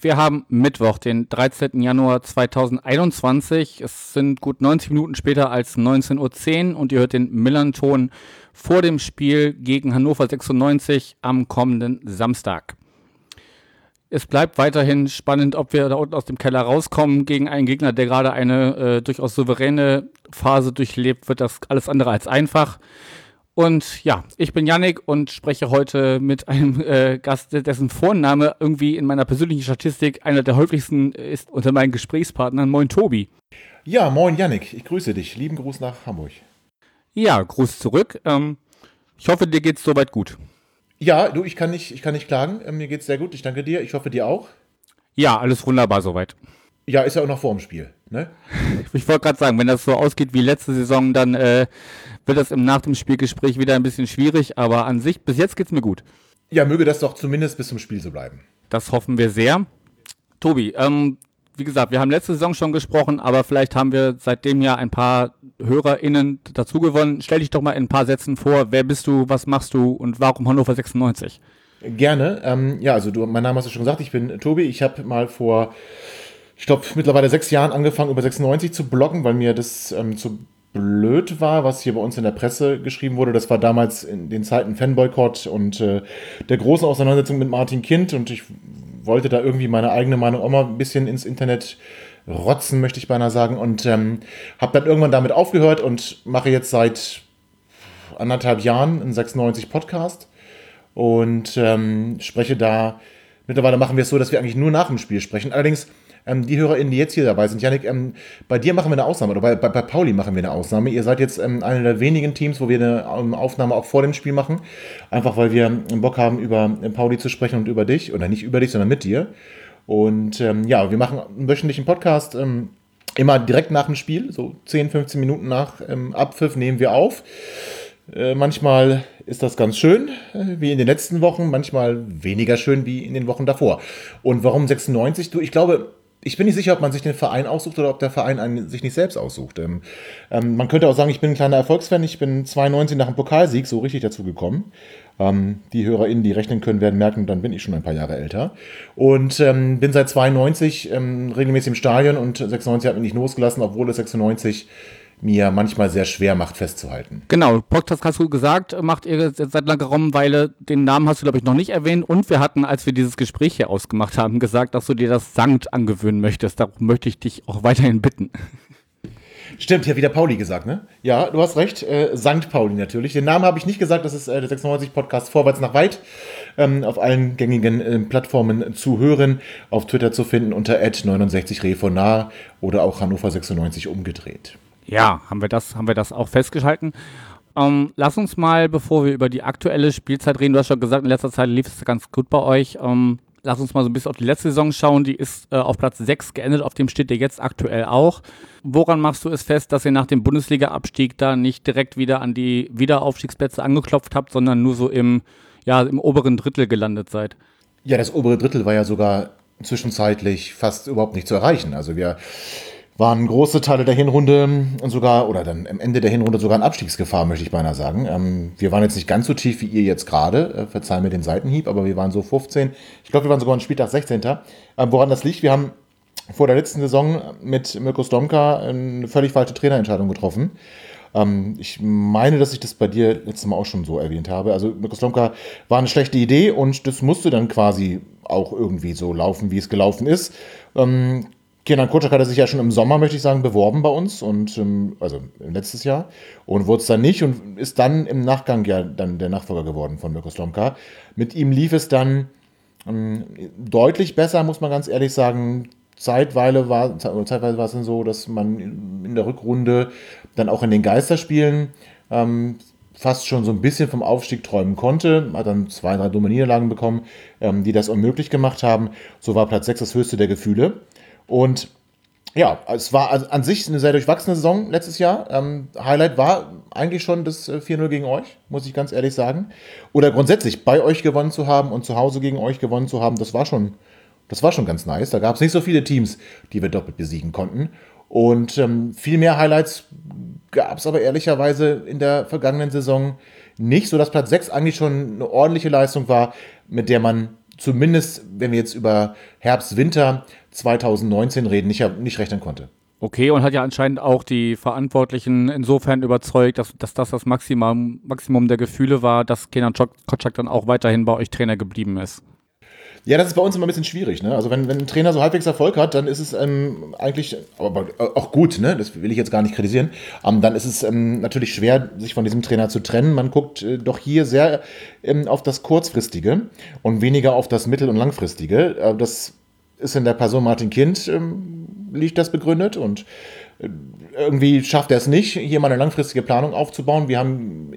wir haben Mittwoch, den 13. Januar 2021. Es sind gut 90 Minuten später als 19.10 Uhr und ihr hört den Millern-Ton vor dem Spiel gegen Hannover 96 am kommenden Samstag. Es bleibt weiterhin spannend, ob wir da unten aus dem Keller rauskommen gegen einen Gegner, der gerade eine äh, durchaus souveräne Phase durchlebt, wird das alles andere als einfach. Und ja, ich bin Yannick und spreche heute mit einem äh, Gast, dessen Vorname irgendwie in meiner persönlichen Statistik einer der häufigsten ist unter meinen Gesprächspartnern. Moin Tobi. Ja, moin Yannick, ich grüße dich. Lieben Gruß nach Hamburg. Ja, Gruß zurück. Ähm, ich hoffe, dir geht's soweit gut. Ja, du, ich kann nicht, ich kann nicht klagen. Ähm, mir geht's sehr gut. Ich danke dir. Ich hoffe, dir auch. Ja, alles wunderbar soweit. Ja, ist ja auch noch vor dem Spiel. Ne? Ich wollte gerade sagen, wenn das so ausgeht wie letzte Saison, dann äh, wird das im nach dem Spielgespräch wieder ein bisschen schwierig. Aber an sich, bis jetzt geht's mir gut. Ja, möge das doch zumindest bis zum Spiel so bleiben. Das hoffen wir sehr. Tobi, ähm, wie gesagt, wir haben letzte Saison schon gesprochen, aber vielleicht haben wir seitdem ja ein paar HörerInnen dazu gewonnen. Stell dich doch mal in ein paar Sätzen vor. Wer bist du, was machst du und warum Hannover 96? Gerne. Ähm, ja, also du, mein Name hast du schon gesagt. Ich bin Tobi. Ich habe mal vor, ich glaube, mittlerweile sechs Jahren angefangen, über 96 zu bloggen, weil mir das ähm, zu blöd war, was hier bei uns in der Presse geschrieben wurde. Das war damals in den Zeiten Fanboykott und äh, der großen Auseinandersetzung mit Martin Kind und ich wollte da irgendwie meine eigene Meinung auch mal ein bisschen ins Internet rotzen, möchte ich beinahe sagen. Und ähm, habe dann irgendwann damit aufgehört und mache jetzt seit anderthalb Jahren einen 96 Podcast und ähm, spreche da. Mittlerweile machen wir es so, dass wir eigentlich nur nach dem Spiel sprechen. Allerdings ähm, die HörerInnen, die jetzt hier dabei sind, Janik, ähm, bei dir machen wir eine Ausnahme, oder bei, bei, bei Pauli machen wir eine Ausnahme. Ihr seid jetzt ähm, einer der wenigen Teams, wo wir eine ähm, Aufnahme auch vor dem Spiel machen. Einfach weil wir Bock haben, über äh, Pauli zu sprechen und über dich. Oder nicht über dich, sondern mit dir. Und ähm, ja, wir machen einen wöchentlichen Podcast. Ähm, immer direkt nach dem Spiel, so 10, 15 Minuten nach Abpfiff nehmen wir auf. Äh, manchmal ist das ganz schön, äh, wie in den letzten Wochen, manchmal weniger schön wie in den Wochen davor. Und warum 96? Du, ich glaube, ich bin nicht sicher, ob man sich den Verein aussucht oder ob der Verein einen sich nicht selbst aussucht. Ähm, ähm, man könnte auch sagen, ich bin ein kleiner Erfolgsfan. Ich bin 92 nach dem Pokalsieg so richtig dazu gekommen. Ähm, die HörerInnen, die rechnen können, werden merken, dann bin ich schon ein paar Jahre älter. Und ähm, bin seit 92 ähm, regelmäßig im Stadion und 96 hat mich nicht losgelassen, obwohl es 96 mir manchmal sehr schwer macht festzuhalten. Genau, Podcast hast du gesagt, macht ihr seit langer Weile. Den Namen hast du, glaube ich, noch nicht erwähnt. Und wir hatten, als wir dieses Gespräch hier ausgemacht haben, gesagt, dass du dir das Sankt angewöhnen möchtest. Darum möchte ich dich auch weiterhin bitten. Stimmt, hier wieder Pauli gesagt, ne? Ja, du hast recht. Äh, Sankt Pauli natürlich. Den Namen habe ich nicht gesagt. Das ist äh, der 96 Podcast Vorwärts nach Weit. Ähm, auf allen gängigen äh, Plattformen zu hören. Auf Twitter zu finden unter 69 Refonar oder auch Hannover 96 umgedreht. Ja, haben wir das, haben wir das auch festgehalten. Ähm, lass uns mal, bevor wir über die aktuelle Spielzeit reden, du hast schon gesagt, in letzter Zeit lief es ganz gut bei euch. Ähm, lass uns mal so ein bisschen auf die letzte Saison schauen. Die ist äh, auf Platz 6 geendet, auf dem steht ihr jetzt aktuell auch. Woran machst du es fest, dass ihr nach dem Bundesliga-Abstieg da nicht direkt wieder an die Wiederaufstiegsplätze angeklopft habt, sondern nur so im, ja, im oberen Drittel gelandet seid? Ja, das obere Drittel war ja sogar zwischenzeitlich fast überhaupt nicht zu erreichen. Also wir waren große Teile der Hinrunde sogar, oder dann am Ende der Hinrunde sogar in Abstiegsgefahr, möchte ich beinahe sagen. Ähm, wir waren jetzt nicht ganz so tief wie ihr jetzt gerade, äh, verzeih mir den Seitenhieb, aber wir waren so 15. Ich glaube, wir waren sogar ein Spieltag 16. Äh, woran das liegt? Wir haben vor der letzten Saison mit Mirko Stomka eine völlig falsche Trainerentscheidung getroffen. Ähm, ich meine, dass ich das bei dir letztes Mal auch schon so erwähnt habe. Also Mirko Stomka war eine schlechte Idee und das musste dann quasi auch irgendwie so laufen, wie es gelaufen ist. Ähm, Kenan Kutschak hatte sich ja schon im Sommer, möchte ich sagen, beworben bei uns und ähm, also letztes Jahr und wurde es dann nicht und ist dann im Nachgang ja dann der Nachfolger geworden von Mirko Slomka. Mit ihm lief es dann ähm, deutlich besser, muss man ganz ehrlich sagen. Zeitweise war, zeitweise war es dann so, dass man in der Rückrunde dann auch in den Geisterspielen ähm, fast schon so ein bisschen vom Aufstieg träumen konnte. Hat dann zwei, drei dumme Niederlagen bekommen, ähm, die das unmöglich gemacht haben. So war Platz 6 das höchste der Gefühle. Und ja, es war an sich eine sehr durchwachsene Saison letztes Jahr. Ähm, Highlight war eigentlich schon das 4-0 äh, gegen euch, muss ich ganz ehrlich sagen. Oder grundsätzlich bei euch gewonnen zu haben und zu Hause gegen euch gewonnen zu haben, das war schon Das war schon ganz nice. Da gab es nicht so viele Teams, die wir doppelt besiegen konnten. Und ähm, viel mehr Highlights gab es aber ehrlicherweise in der vergangenen Saison nicht, sodass Platz 6 eigentlich schon eine ordentliche Leistung war, mit der man zumindest, wenn wir jetzt über Herbst, Winter 2019 reden, nicht, nicht rechnen konnte. Okay, und hat ja anscheinend auch die Verantwortlichen insofern überzeugt, dass, dass das das Maximum, Maximum der Gefühle war, dass Kenan Kotschak dann auch weiterhin bei euch Trainer geblieben ist. Ja, das ist bei uns immer ein bisschen schwierig. Ne? Also wenn, wenn ein Trainer so halbwegs Erfolg hat, dann ist es ähm, eigentlich, aber auch gut, ne? das will ich jetzt gar nicht kritisieren, ähm, dann ist es ähm, natürlich schwer, sich von diesem Trainer zu trennen. Man guckt äh, doch hier sehr ähm, auf das Kurzfristige und weniger auf das Mittel- und Langfristige. Äh, das ist in der Person Martin Kind, ähm, liegt das begründet und äh, irgendwie schafft er es nicht, hier mal eine langfristige Planung aufzubauen. Wir haben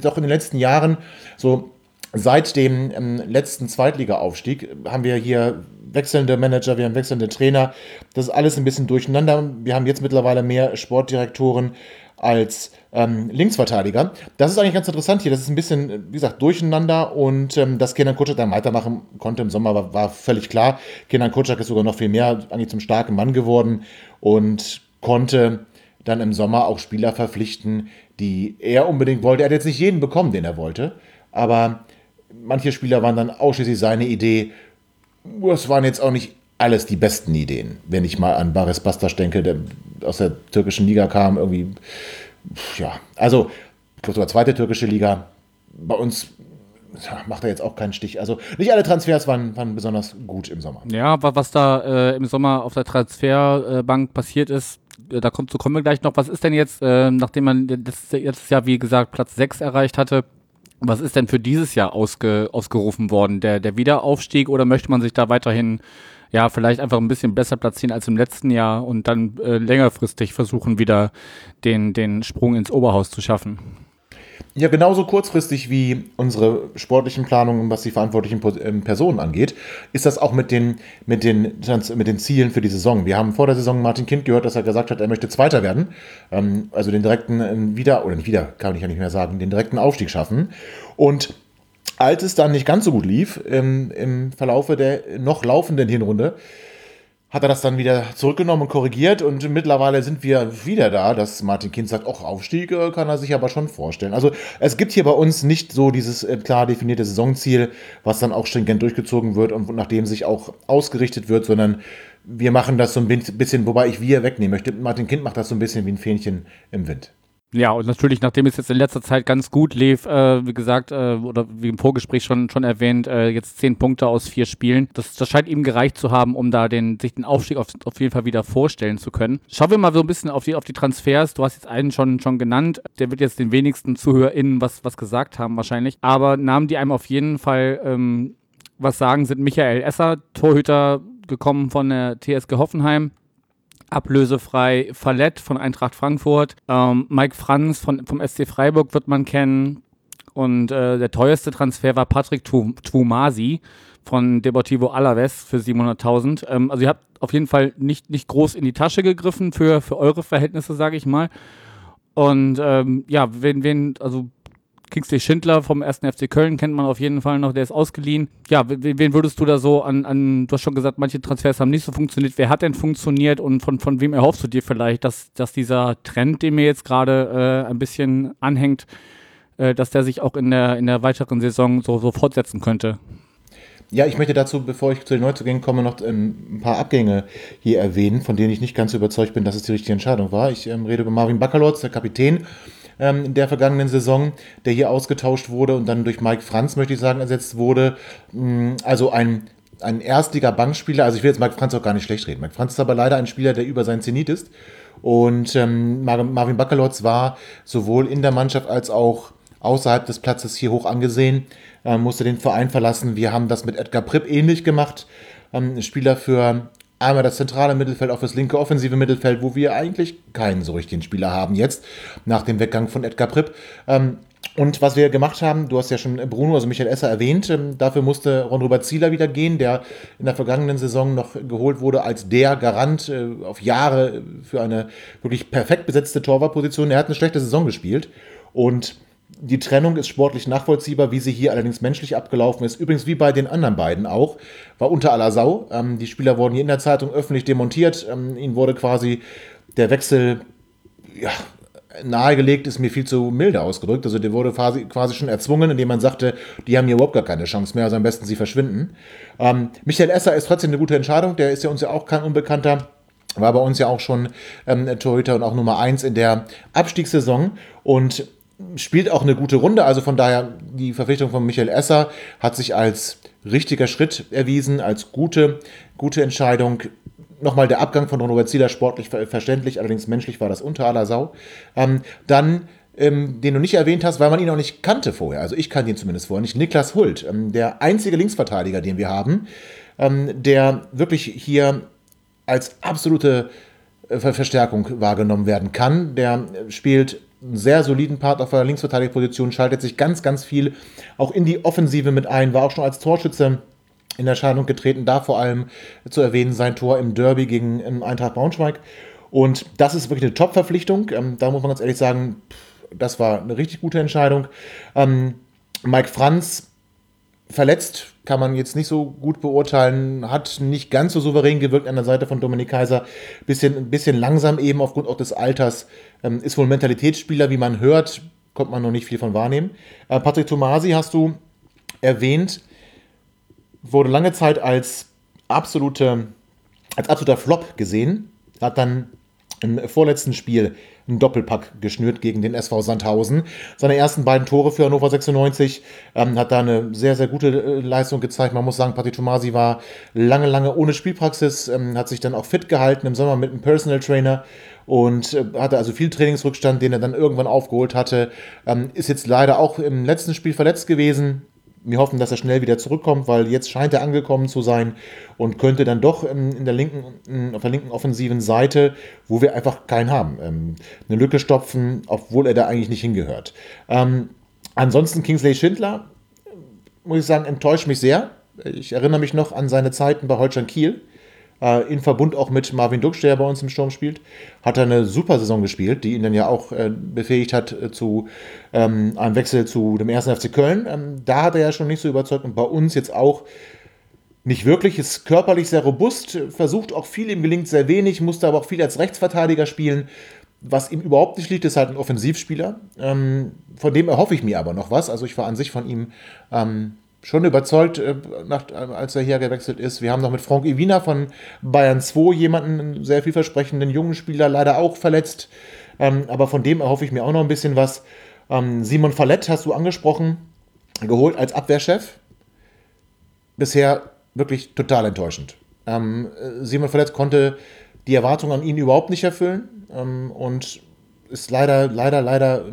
doch in den letzten Jahren so seit dem ähm, letzten Zweitliga-Aufstieg haben wir hier wechselnde Manager, wir haben wechselnde Trainer. Das ist alles ein bisschen durcheinander. Wir haben jetzt mittlerweile mehr Sportdirektoren als ähm, Linksverteidiger. Das ist eigentlich ganz interessant hier. Das ist ein bisschen, wie gesagt, durcheinander und ähm, dass Kenan Kutschak dann weitermachen konnte im Sommer war, war völlig klar. Kenan Kutschak ist sogar noch viel mehr eigentlich zum starken Mann geworden und konnte dann im Sommer auch Spieler verpflichten, die er unbedingt wollte. Er hat jetzt nicht jeden bekommen, den er wollte, aber manche Spieler waren dann ausschließlich seine Idee. Das waren jetzt auch nicht alles die besten Ideen. Wenn ich mal an Baris Bastas denke, der aus der türkischen Liga kam, irgendwie, ja, also, ich glaube sogar zweite türkische Liga. Bei uns ja, macht er jetzt auch keinen Stich. Also nicht alle Transfers waren, waren besonders gut im Sommer. Ja, was da äh, im Sommer auf der Transferbank passiert ist, äh, da kommt, so kommen wir gleich noch. Was ist denn jetzt, äh, nachdem man letztes Jahr, wie gesagt, Platz 6 erreicht hatte, was ist denn für dieses Jahr ausge, ausgerufen worden? Der, der Wiederaufstieg oder möchte man sich da weiterhin ja vielleicht einfach ein bisschen besser platzieren als im letzten Jahr und dann äh, längerfristig versuchen, wieder den, den Sprung ins Oberhaus zu schaffen? Ja, genauso kurzfristig wie unsere sportlichen Planungen, was die verantwortlichen ähm, Personen angeht, ist das auch mit den, mit, den, mit den Zielen für die Saison. Wir haben vor der Saison Martin Kind gehört, dass er gesagt hat, er möchte Zweiter werden. Ähm, also den direkten ähm, Wieder, oder nicht wieder, kann ich ja nicht mehr sagen, den direkten Aufstieg schaffen. Und als es dann nicht ganz so gut lief im, im Verlaufe der noch laufenden Hinrunde, hat er das dann wieder zurückgenommen und korrigiert und mittlerweile sind wir wieder da, dass Martin Kind sagt, auch Aufstieg äh, kann er sich aber schon vorstellen. Also es gibt hier bei uns nicht so dieses äh, klar definierte Saisonziel, was dann auch stringent durchgezogen wird und nach dem sich auch ausgerichtet wird, sondern wir machen das so ein bisschen, wobei ich wir wegnehmen möchte. Martin Kind macht das so ein bisschen wie ein Fähnchen im Wind. Ja, und natürlich, nachdem es jetzt in letzter Zeit ganz gut lief, äh, wie gesagt, äh, oder wie im Vorgespräch schon, schon erwähnt, äh, jetzt zehn Punkte aus vier Spielen. Das, das scheint ihm gereicht zu haben, um da den, sich den Aufstieg auf, auf jeden Fall wieder vorstellen zu können. Schauen wir mal so ein bisschen auf die, auf die Transfers. Du hast jetzt einen schon, schon genannt. Der wird jetzt den wenigsten ZuhörerInnen was, was gesagt haben wahrscheinlich. Aber Namen, die einem auf jeden Fall ähm, was sagen, sind Michael Esser, Torhüter gekommen von der TSG Hoffenheim ablösefrei Fallett von Eintracht Frankfurt. Ähm, Mike Franz von, vom SC Freiburg wird man kennen. Und äh, der teuerste Transfer war Patrick Twumasi von Deportivo Alaves für 700.000. Ähm, also ihr habt auf jeden Fall nicht, nicht groß in die Tasche gegriffen für, für eure Verhältnisse, sage ich mal. Und ähm, ja, wen, wen, also Kingsley Schindler vom 1. FC Köln kennt man auf jeden Fall noch, der ist ausgeliehen. Ja, wen würdest du da so an, an, du hast schon gesagt, manche Transfers haben nicht so funktioniert. Wer hat denn funktioniert und von, von wem erhoffst du dir vielleicht, dass, dass dieser Trend, den mir jetzt gerade äh, ein bisschen anhängt, äh, dass der sich auch in der, in der weiteren Saison so, so fortsetzen könnte? Ja, ich möchte dazu, bevor ich zu den Neuzugängen komme, noch ähm, ein paar Abgänge hier erwähnen, von denen ich nicht ganz überzeugt bin, dass es die richtige Entscheidung war. Ich ähm, rede über Marvin Bakalotz, der Kapitän ähm, in der vergangenen Saison, der hier ausgetauscht wurde und dann durch Mike Franz, möchte ich sagen, ersetzt wurde. Mm, also ein ein Erstliga-Bankspieler, also ich will jetzt Mike Franz auch gar nicht schlecht reden. Mike Franz ist aber leider ein Spieler, der über sein Zenit ist. Und ähm, Marvin Bakalotz war sowohl in der Mannschaft als auch außerhalb des Platzes hier hoch angesehen, äh, musste den Verein verlassen. Wir haben das mit Edgar Pripp ähnlich gemacht. Ähm, Spieler für einmal das zentrale Mittelfeld auf das linke offensive Mittelfeld, wo wir eigentlich keinen so richtigen Spieler haben jetzt, nach dem Weggang von Edgar Pripp. Ähm, und was wir gemacht haben, du hast ja schon Bruno, also Michael Esser erwähnt, ähm, dafür musste Ron-Robert Zieler wieder gehen, der in der vergangenen Saison noch geholt wurde als der Garant äh, auf Jahre für eine wirklich perfekt besetzte Torwartposition. Er hat eine schlechte Saison gespielt und Die Trennung ist sportlich nachvollziehbar, wie sie hier allerdings menschlich abgelaufen ist. Übrigens wie bei den anderen beiden auch, war unter aller Sau. Ähm, die Spieler wurden hier in der Zeitung öffentlich demontiert. Ähm, ihnen wurde quasi der Wechsel ja, nahegelegt, ist mir viel zu milde ausgedrückt. Also der wurde quasi, quasi schon erzwungen, indem man sagte, die haben hier überhaupt gar keine Chance mehr, also am besten sie verschwinden. Ähm, Michael Esser ist trotzdem eine gute Entscheidung, der ist ja uns ja auch kein Unbekannter. War bei uns ja auch schon ähm, Torhüter und auch Nummer 1 in der Abstiegssaison. Und spielt auch eine gute Runde. Also von daher, die Verpflichtung von Michael Esser hat sich als richtiger Schritt erwiesen, als gute, gute Entscheidung. Nochmal der Abgang von Robert Zieler sportlich verständlich, allerdings menschlich war das unter aller Sau. Ähm, dann ähm, den du nicht erwähnt hast, weil man ihn auch nicht kannte vorher. Also ich kannte ihn zumindest vorher nicht. Niklas Hult, ähm, der einzige Linksverteidiger, den wir haben, ähm, der wirklich hier als absolute äh, Verstärkung wahrgenommen werden kann. Der spielt einen sehr soliden Part auf der Linksverteidigerposition, schaltet sich ganz, ganz viel auch in die Offensive mit ein, war auch schon als Torschütze in Erscheinung getreten, da vor allem zu erwähnen sein Tor im Derby gegen ähm, Eintracht Braunschweig. Und das ist wirklich eine Top-Verpflichtung. Ähm, da muss man ganz ehrlich sagen, das war eine richtig gute Entscheidung. Ähm, Mike Franz verletzt, kann man jetzt nicht so gut beurteilen, hat nicht ganz so souverän gewirkt an der Seite von Dominik Kaiser, bisschen, ein bisschen langsam eben aufgrund auch des Alters, ähm, ist wohl ein Mentalitätsspieler, wie man hört, kommt man noch nicht viel von wahrnehmen. Äh, Patrick Tomasi hast du erwähnt, wurde lange Zeit als, absolute, als absoluter Flop gesehen, hat dann im vorletzten Spiel einen Doppelpack geschnürt gegen den SV Sandhausen. Seine ersten beiden Tore für Hannover 96 ähm, hat da eine sehr, sehr gute äh, Leistung gezeigt. Man muss sagen, Patti Tomasi war lange, lange ohne Spielpraxis, ähm, hat sich dann auch fit gehalten im Sommer mit einem Personal Trainer und äh, hatte also viel Trainingsrückstand, den er dann irgendwann aufgeholt hatte. Ähm, ist jetzt leider auch im letzten Spiel verletzt gewesen wir hoffen, dass er schnell wieder zurückkommt, weil jetzt scheint er angekommen zu sein und könnte dann doch in, der linken, auf der linken offensiven Seite, wo wir einfach keinen haben, ähm, eine Lücke stopfen, obwohl er da eigentlich nicht hingehört. Ähm, ansonsten Kingsley Schindler, muss ich sagen, enttäuscht mich sehr. Ich erinnere mich noch an seine Zeiten bei Holstein Kiel äh, in Verbund auch mit Marvin Duksch, der bei uns im Sturm spielt, hat er eine super Saison gespielt, die ihn dann ja auch äh, befähigt hat äh, zu ähm, einem Wechsel zu dem 1. FC Köln. Ähm, da hat er ja schon nicht so überzeugt und bei uns jetzt auch nicht wirklich, ist körperlich sehr robust, versucht auch viel, ihm gelingt sehr wenig, musste aber auch viel als Rechtsverteidiger spielen. Was ihm überhaupt nicht liegt, ist halt ein Offensivspieler. Ähm, von dem erhoffe ich mir aber noch was. Also ich war an sich von ihm ähm, schon überzeugt, äh, nach, als er hier gewechselt ist. Wir haben noch mit Frank Iwina von Bayern 2 jemanden, einen sehr vielversprechenden jungen Spieler, leider auch verletzt. Ähm, aber von dem erhoffe ich mir auch noch ein bisschen was. Ähm, Simon Fallett hast du angesprochen, geholt als Abwehrchef. Bisher wirklich total enttäuschend. Ähm, Simon Fallett konnte die Erwartungen an ihn überhaupt nicht erfüllen ähm, und ist leider, leider, leider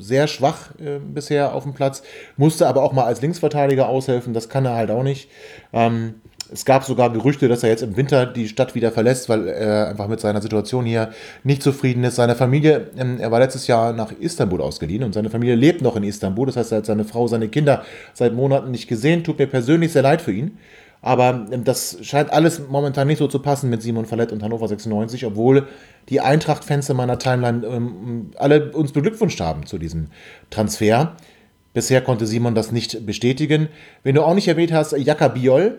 sehr schwach äh, bisher auf dem Platz, musste aber auch mal als Linksverteidiger aushelfen, das kann er halt auch nicht. Ähm, es gab sogar Gerüchte, dass er jetzt im Winter die Stadt wieder verlässt, weil er einfach mit seiner Situation hier nicht zufrieden ist. Seine Familie, ähm, er war letztes Jahr nach Istanbul ausgeliehen und seine Familie lebt noch in Istanbul. Das heißt, er hat seine Frau, seine Kinder seit Monaten nicht gesehen. Tut mir persönlich sehr leid für ihn. Aber ähm, das scheint alles momentan nicht so zu passen mit Simon Fallett und Hannover 96, obwohl die Eintracht-Fans in meiner Timeline ähm, alle uns beglückwünscht haben zu diesem Transfer. Bisher konnte Simon das nicht bestätigen. Wenn du auch nicht erwähnt hast, Jaka Biol.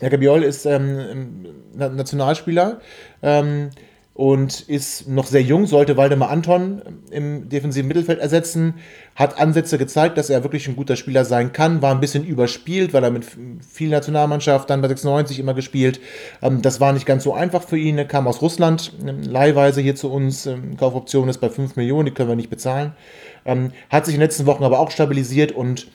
Jaka Biol ist ähm, Nationalspieler. Ähm, und ist noch sehr jung, sollte Waldemar Anton im defensiven Mittelfeld ersetzen, hat Ansätze gezeigt, dass er wirklich ein guter Spieler sein kann, war ein bisschen überspielt, weil er mit viel Nationalmannschaft dann bei 96 immer gespielt. Ähm, das war nicht ganz so einfach für ihn, er kam aus Russland, ähm, leihweise hier zu uns, ähm, Kaufoption ist bei 5 Millionen, die können wir nicht bezahlen. Hat sich in den letzten Wochen aber auch stabilisiert und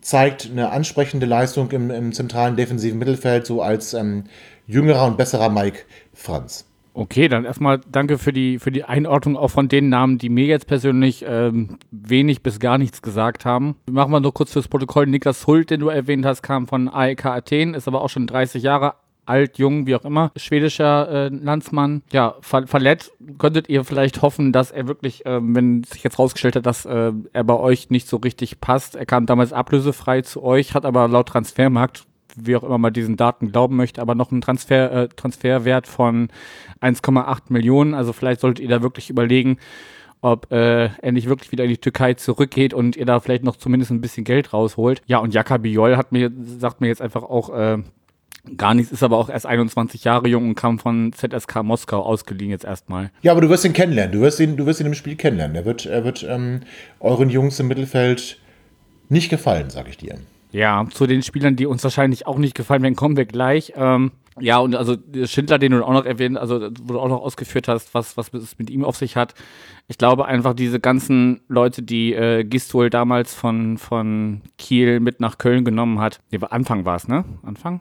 zeigt eine ansprechende Leistung im, im zentralen defensiven Mittelfeld, so als ähm, jüngerer und besserer Mike Franz. Okay, dann erstmal danke für die, für die Einordnung auch von den Namen, die mir jetzt persönlich ähm, wenig bis gar nichts gesagt haben. Machen wir nur kurz fürs Protokoll. Niklas Hult, den du erwähnt hast, kam von AEK Athen, ist aber auch schon 30 Jahre alt, jung, wie auch immer, schwedischer äh, Landsmann. Ja, ver verletzt. Könntet ihr vielleicht hoffen, dass er wirklich, äh, wenn sich jetzt rausgestellt hat, dass äh, er bei euch nicht so richtig passt. Er kam damals ablösefrei zu euch, hat aber laut Transfermarkt wie auch immer man diesen Daten glauben möchte, aber noch einen Transfer, äh, Transferwert von 1,8 Millionen. Also vielleicht solltet ihr da wirklich überlegen, ob äh, er nicht wirklich wieder in die Türkei zurückgeht und ihr da vielleicht noch zumindest ein bisschen Geld rausholt. Ja, und Jaka Biol hat mir, sagt mir jetzt einfach auch, äh, Gar nichts, ist aber auch erst 21 Jahre jung und kam von ZSK Moskau ausgeliehen jetzt erstmal. Ja, aber du wirst ihn kennenlernen. Du wirst ihn, du wirst ihn im Spiel kennenlernen. Er wird, er wird ähm, euren Jungs im Mittelfeld nicht gefallen, sag ich dir. Ja, zu den Spielern, die uns wahrscheinlich auch nicht gefallen werden, kommen wir gleich. Ähm, ja, und also Schindler, den du auch noch erwähnt, also wo du auch noch ausgeführt hast, was, was es mit ihm auf sich hat. Ich glaube einfach, diese ganzen Leute, die äh, Gistol damals von, von Kiel mit nach Köln genommen hat. Nee, Anfang war es, ne? Anfang?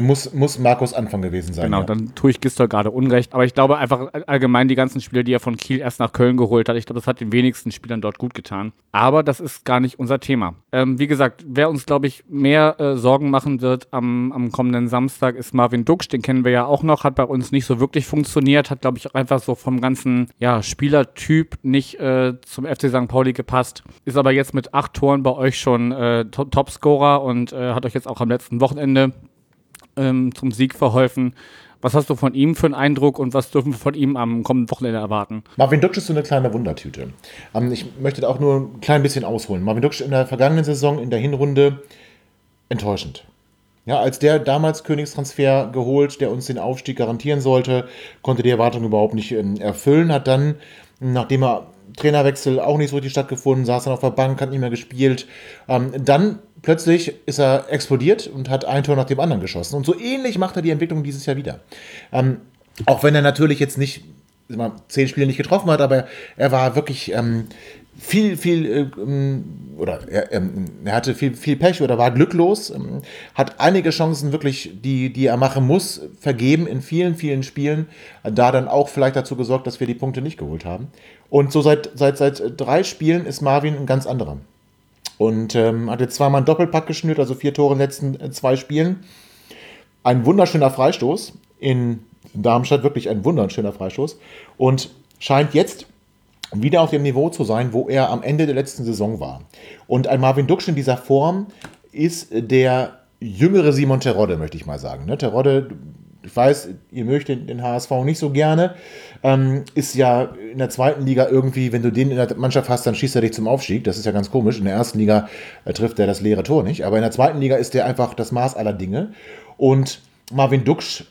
Muss, muss Markus Anfang gewesen sein. Genau, ja. dann tue ich Gistol gerade Unrecht. Aber ich glaube einfach allgemein die ganzen Spieler, die er von Kiel erst nach Köln geholt hat, ich glaube, das hat den wenigsten Spielern dort gut getan. Aber das ist gar nicht unser Thema. Ähm, wie gesagt, wer uns, glaube ich, mehr äh, Sorgen machen wird am, am kommenden Samstag, ist Marvin Duksch. Den kennen wir ja auch noch, hat bei uns nicht so wirklich funktioniert, hat, glaube ich, auch einfach so vom ganzen ja, Spielertyp nicht äh, zum FC St. Pauli gepasst. Ist aber jetzt mit acht Toren bei euch schon äh, Topscorer und äh, hat euch jetzt auch am letzten Wochenende ähm, zum Sieg verholfen. Was hast du von ihm für einen Eindruck und was dürfen wir von ihm am kommenden Wochenende erwarten? Marvin Duksch ist so eine kleine Wundertüte. Ähm, ich möchte da auch nur ein klein bisschen ausholen. Marvin Duksch in der vergangenen Saison in der Hinrunde enttäuschend. Ja, als der damals Königstransfer geholt, der uns den Aufstieg garantieren sollte, konnte die Erwartung überhaupt nicht ähm, erfüllen, hat dann, nachdem er Trainerwechsel auch nicht so richtig stattgefunden, saß dann auf der Bank, hat nicht mehr gespielt. Ähm, dann plötzlich ist er explodiert und hat ein Tor nach dem anderen geschossen. Und so ähnlich macht er die Entwicklung dieses Jahr wieder. Ähm, auch wenn er natürlich jetzt nicht mal, zehn Spiele nicht getroffen hat, aber er war wirklich ähm, viel, viel, äh, ähm, oder er, ähm, er, hatte viel, viel Pech oder war glücklos, ähm, hat einige Chancen wirklich, die, die er machen muss, vergeben in vielen, vielen Spielen, da dann auch vielleicht dazu gesorgt, dass wir die Punkte nicht geholt haben. Und so seit, seit, seit drei Spielen ist Marvin ein ganz anderer. Und ähm, hat zweimal einen Doppelpack geschnürt, also vier Tore in den letzten äh, zwei Spielen. Ein wunderschöner Freistoß in Darmstadt, wirklich ein wunderschöner Freistoß. Und scheint jetzt wieder auf dem Niveau zu sein, wo er am Ende der letzten Saison war. Und ein Marvin Duksch in dieser Form ist der jüngere Simon Terodde, möchte ich mal sagen. Ne? Terodde, ich weiß, ihr mögt den, den HSV nicht so gerne, ähm, ist ja in der zweiten Liga irgendwie, wenn du den in der Mannschaft hast, dann schießt er dich zum Aufstieg. Das ist ja ganz komisch. In der ersten Liga äh, trifft er das leere Tor nicht, aber in der zweiten Liga ist der einfach das Maß aller Dinge. Und Marvin Duksch,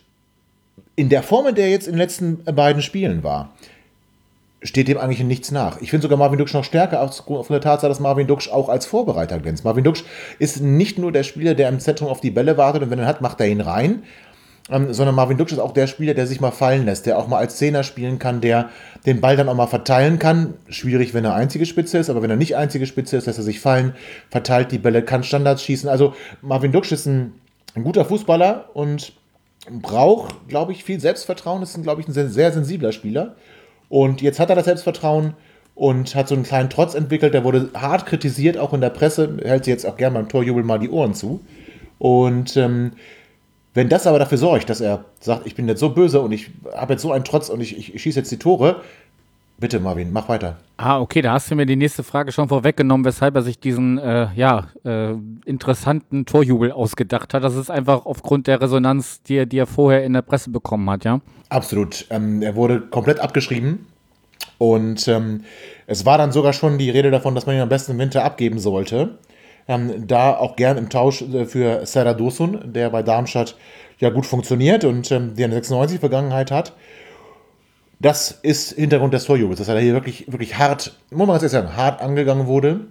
in der Form, in der er jetzt in den letzten beiden Spielen war, steht dem eigentlich in nichts nach. Ich finde sogar Marvin Duksch noch stärker aufgrund der Tatsache, dass Marvin Duksch auch als Vorbereiter glänzt. Marvin Duksch ist nicht nur der Spieler, der im Zentrum auf die Bälle wartet und wenn er hat, macht er ihn rein, ähm, sondern Marvin Duksch ist auch der Spieler, der sich mal fallen lässt, der auch mal als Zehner spielen kann, der den Ball dann auch mal verteilen kann. Schwierig, wenn er einzige Spitze ist, aber wenn er nicht einzige Spitze ist, lässt er sich fallen, verteilt die Bälle, kann Standards schießen. Also Marvin Duksch ist ein, ein guter Fußballer und braucht, glaube ich, viel Selbstvertrauen. Ist, glaube ich, ein sehr, sehr sensibler Spieler. Und jetzt hat er das Selbstvertrauen und hat so einen kleinen Trotz entwickelt. Der wurde hart kritisiert, auch in der Presse. Hält sich jetzt auch gerne beim Torjubel mal die Ohren zu. Und ähm, wenn das aber dafür sorgt, dass er sagt, ich bin jetzt so böse und ich habe jetzt so einen Trotz und ich, ich, ich schieße jetzt die Tore, bitte Marvin, mach weiter. Ah, okay, da hast du mir die nächste Frage schon vorweggenommen, weshalb er sich diesen äh, ja, äh, interessanten Torjubel ausgedacht hat. Das ist einfach aufgrund der Resonanz, die er, die er vorher in der Presse bekommen hat, ja? Absolut. Ähm, er wurde komplett abgeschrieben. Und ähm, es war dann sogar schon die Rede davon, dass man ihn am besten im Winter abgeben sollte. Ähm, da auch gern im Tausch äh, für Serra Dosun, der bei Darmstadt ja gut funktioniert und ähm, der eine 96 Vergangenheit hat. Das ist Hintergrund des Torjubels, dass er hier wirklich, wirklich hart, muss man ganz sagen, hart angegangen wurde.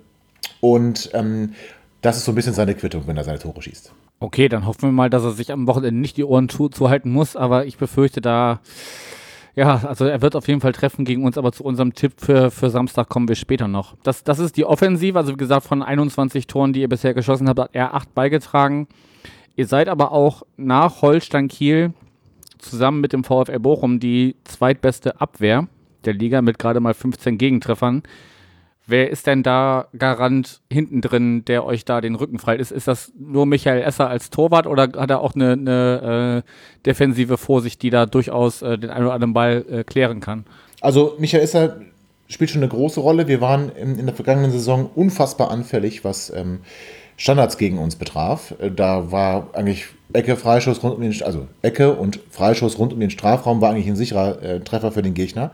Und ähm, das ist so ein bisschen seine Quittung, wenn er seine Tore schießt. Okay, dann hoffen wir mal, dass er sich am Wochenende nicht die Ohren zuhalten muss, aber ich befürchte da ja, also er wird auf jeden Fall treffen gegen uns, aber zu unserem Tipp für, für Samstag kommen wir später noch. Das, das ist die Offensive, also wie gesagt, von 21 Toren, die ihr bisher geschossen habt, hat er 8 beigetragen. Ihr seid aber auch nach Holstein Kiel zusammen mit dem VfL Bochum die zweitbeste Abwehr der Liga mit gerade mal 15 Gegentreffern. Wer ist denn da Garant hinten drin, der euch da den Rücken frei ist? Ist das nur Michael Esser als Torwart oder hat er auch eine, eine äh, defensive Vorsicht, die da durchaus äh, den einen oder anderen Ball äh, klären kann? Also Michael Esser spielt schon eine große Rolle. Wir waren in, in der vergangenen Saison unfassbar anfällig, was ähm, Standards gegen uns betraf. Äh, da war eigentlich Ecke, Freischuss rund um den, also Ecke und Freischuss rund um den Strafraum war eigentlich ein sicherer äh, Treffer für den Gegner.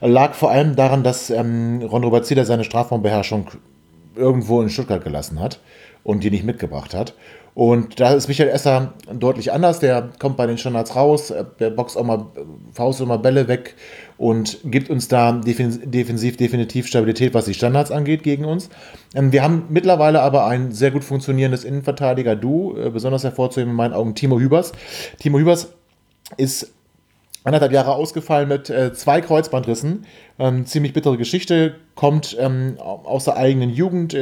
Lag vor allem daran, dass ähm, Ron Robert Zieler seine Strafraumbeherrschung irgendwo in Stuttgart gelassen hat und die nicht mitgebracht hat. Und da ist Michael Esser deutlich anders. Der kommt bei den Standards raus, äh, der boxt auch mal, Faust auch mal Bälle weg und gibt uns da defensiv definitiv Stabilität, was die Standards angeht gegen uns. Ähm, wir haben mittlerweile aber ein sehr gut funktionierendes Innenverteidiger-Du, äh, besonders hervorzuheben in meinen Augen Timo Hübers. Timo Hübers ist anderthalb Jahre ausgefallen mit äh, zwei Kreuzbandrissen. Ähm, ziemlich bittere Geschichte, kommt ähm, aus der eigenen Jugend,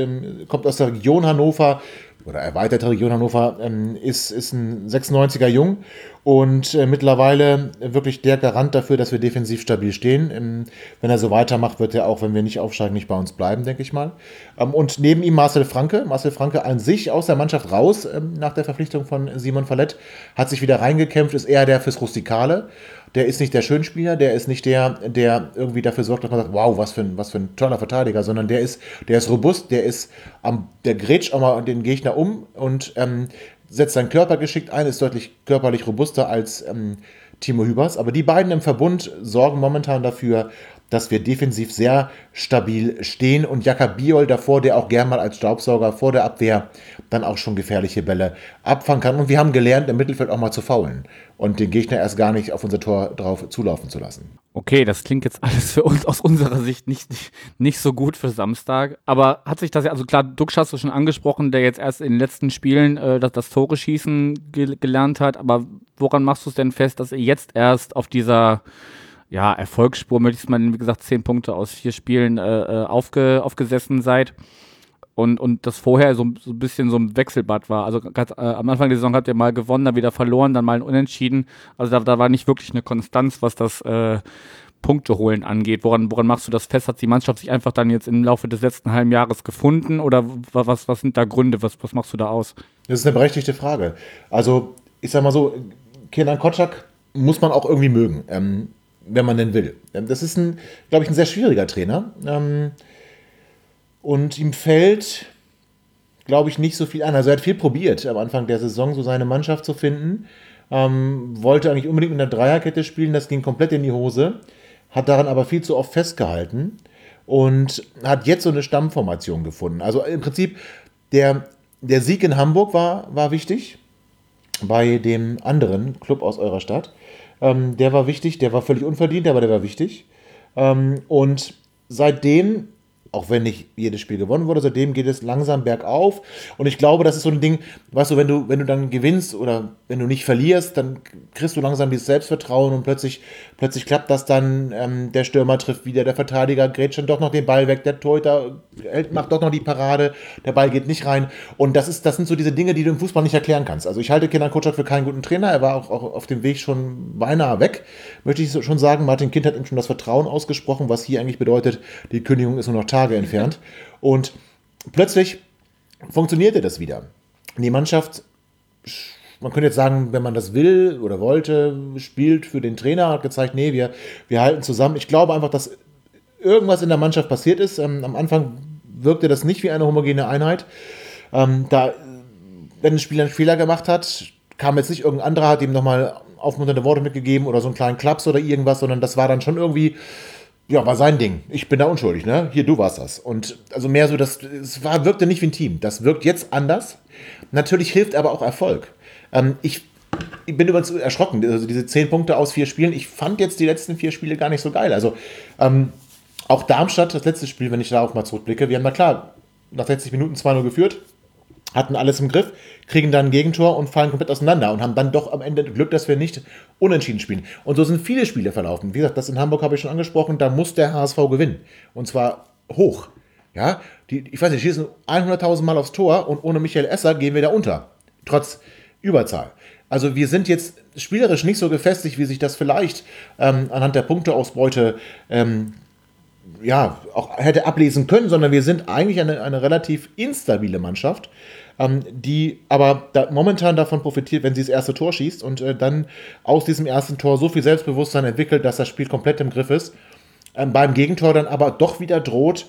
kommt aus der Region Hannover, oder erweiterte Region Hannover, ähm, ist, ist ein 96er Jung und äh, mittlerweile wirklich der Garant dafür, dass wir defensiv stabil stehen. Ähm, wenn er so weitermacht, wird er auch, wenn wir nicht aufsteigen, nicht bei uns bleiben, denke ich mal. Ähm, und neben ihm Marcel Franke. Marcel Franke an sich aus der Mannschaft raus ähm, nach der Verpflichtung von Simon Fallett, hat sich wieder reingekämpft, ist eher der fürs Rustikale der ist nicht der Schönspieler, der ist nicht der, der irgendwie dafür sorgt, dass man sagt, wow, was für ein, was für ein toller Verteidiger, sondern der ist, der ist robust, der ist am, der grätscht auch mal den Gegner um und ähm, setzt seinen Körper geschickt ein, ist deutlich körperlich robuster als ähm, Timo Hübers. Aber die beiden im Verbund sorgen momentan dafür, dass wir defensiv sehr stabil stehen und Jakob Biol davor, der auch gern mal als Staubsauger vor der Abwehr dann auch schon gefährliche Bälle abfangen kann. Und wir haben gelernt, im Mittelfeld auch mal zu faulen und den Gegner erst gar nicht auf unser Tor drauf zulaufen zu lassen. Okay, das klingt jetzt alles für uns aus unserer Sicht nicht, nicht, nicht so gut für Samstag. Aber hat sich das ja, also klar, Dux hast du schon angesprochen, der jetzt erst in den letzten Spielen äh, das, das Tore schießen ge gelernt hat. Aber woran machst du es denn fest, dass er jetzt erst auf dieser ja, Erfolgsspur, es mal, wie gesagt, zehn Punkte aus vier Spielen äh, äh, aufge, aufgesessen seid. Und, und das vorher so, so ein bisschen so ein Wechselbad war. Also ganz, äh, am Anfang der Saison habt ihr mal gewonnen, dann wieder verloren, dann mal ein Unentschieden. Also da, da war nicht wirklich eine Konstanz, was das äh, Punkte holen angeht. Woran, woran machst du das fest? Hat die Mannschaft sich einfach dann jetzt im Laufe des letzten halben Jahres gefunden? Oder was, was sind da Gründe? Was, was machst du da aus? Das ist eine berechtigte Frage. Also, ich sag mal so, Kenan Kotschak muss man auch irgendwie mögen. Ähm, wenn man denn will. Ähm, das ist ein, glaube ich, ein sehr schwieriger Trainer. Ähm, und ihm fällt, glaube ich, nicht so viel an. Also er hat viel probiert, am Anfang der Saison so seine Mannschaft zu finden. Ähm, wollte eigentlich unbedingt in der Dreierkette spielen, das ging komplett in die Hose. Hat daran aber viel zu oft festgehalten und hat jetzt so eine Stammformation gefunden. Also im Prinzip, der, der Sieg in Hamburg war, war wichtig bei dem anderen Club aus eurer Stadt. Ähm, der war wichtig, der war völlig unverdient, aber der war wichtig. Ähm, und seitdem auch wenn nicht jedes Spiel gewonnen wurde, seitdem geht es langsam bergauf. Und ich glaube, das ist so ein Ding, weißt du, wenn du, wenn du dann gewinnst oder wenn du nicht verlierst, dann kriegst du langsam dieses Selbstvertrauen und plötzlich, plötzlich klappt das dann, ähm, der Stürmer trifft wieder, der Verteidiger grätscht dann doch noch den Ball weg, der Torhüter macht doch noch die Parade, der Ball geht nicht rein. Und das ist, das sind so diese Dinge, die du im Fußball nicht erklären kannst. Also ich halte Kenan Kutschak für keinen guten Trainer, er war auch, auch auf dem Weg schon beinahe weg, möchte ich schon sagen. Martin Kind hat ihm schon das Vertrauen ausgesprochen, was hier eigentlich bedeutet, die Kündigung ist nur noch Tag Tage entfernt. Und plötzlich funktionierte das wieder. Die Mannschaft, man könnte jetzt sagen, wenn man das will oder wollte, spielt für den Trainer, hat gezeigt, nee, wir, wir halten zusammen. Ich glaube einfach, dass irgendwas in der Mannschaft passiert ist. Ähm, am Anfang wirkte das nicht wie eine homogene Einheit. Ähm, da, wenn ein Spieler einen Fehler gemacht hat, kam jetzt nicht irgendein anderer, hat ihm nochmal aufmunternde Worte mitgegeben oder so einen kleinen Klaps oder irgendwas, sondern das war dann schon irgendwie ja, war sein Ding. Ich bin da unschuldig, ne? Hier, du warst das. Und also mehr so, das, es war, wirkte nicht wie ein Team. Das wirkt jetzt anders. Natürlich hilft aber auch Erfolg. Ähm, ich, ich bin übrigens erschrocken, also diese zehn Punkte aus vier Spielen. Ich fand jetzt die letzten vier Spiele gar nicht so geil. Also ähm, auch Darmstadt, das letzte Spiel, wenn ich darauf mal zurückblicke, wir haben mal klar nach 60 Minuten 2-0 geführt hatten alles im Griff, kriegen dann ein Gegentor und fallen komplett auseinander und haben dann doch am Ende Glück, dass wir nicht unentschieden spielen. Und so sind viele Spiele verlaufen. Wie gesagt, das in Hamburg habe ich schon angesprochen, da muss der HSV gewinnen. Und zwar hoch. Ja, die, ich weiß nicht, schießen 100.000 Mal aufs Tor und ohne Michael Esser gehen wir da unter. Trotz Überzahl. Also wir sind jetzt spielerisch nicht so gefestigt, wie sich das vielleicht ähm, anhand der Punkteausbeute ähm, ja, auch hätte ablesen können, sondern wir sind eigentlich eine, eine relativ instabile Mannschaft die aber da momentan davon profitiert, wenn sie das erste Tor schießt und äh, dann aus diesem ersten Tor so viel Selbstbewusstsein entwickelt, dass das Spiel komplett im Griff ist. Ähm, beim Gegentor dann aber doch wieder droht,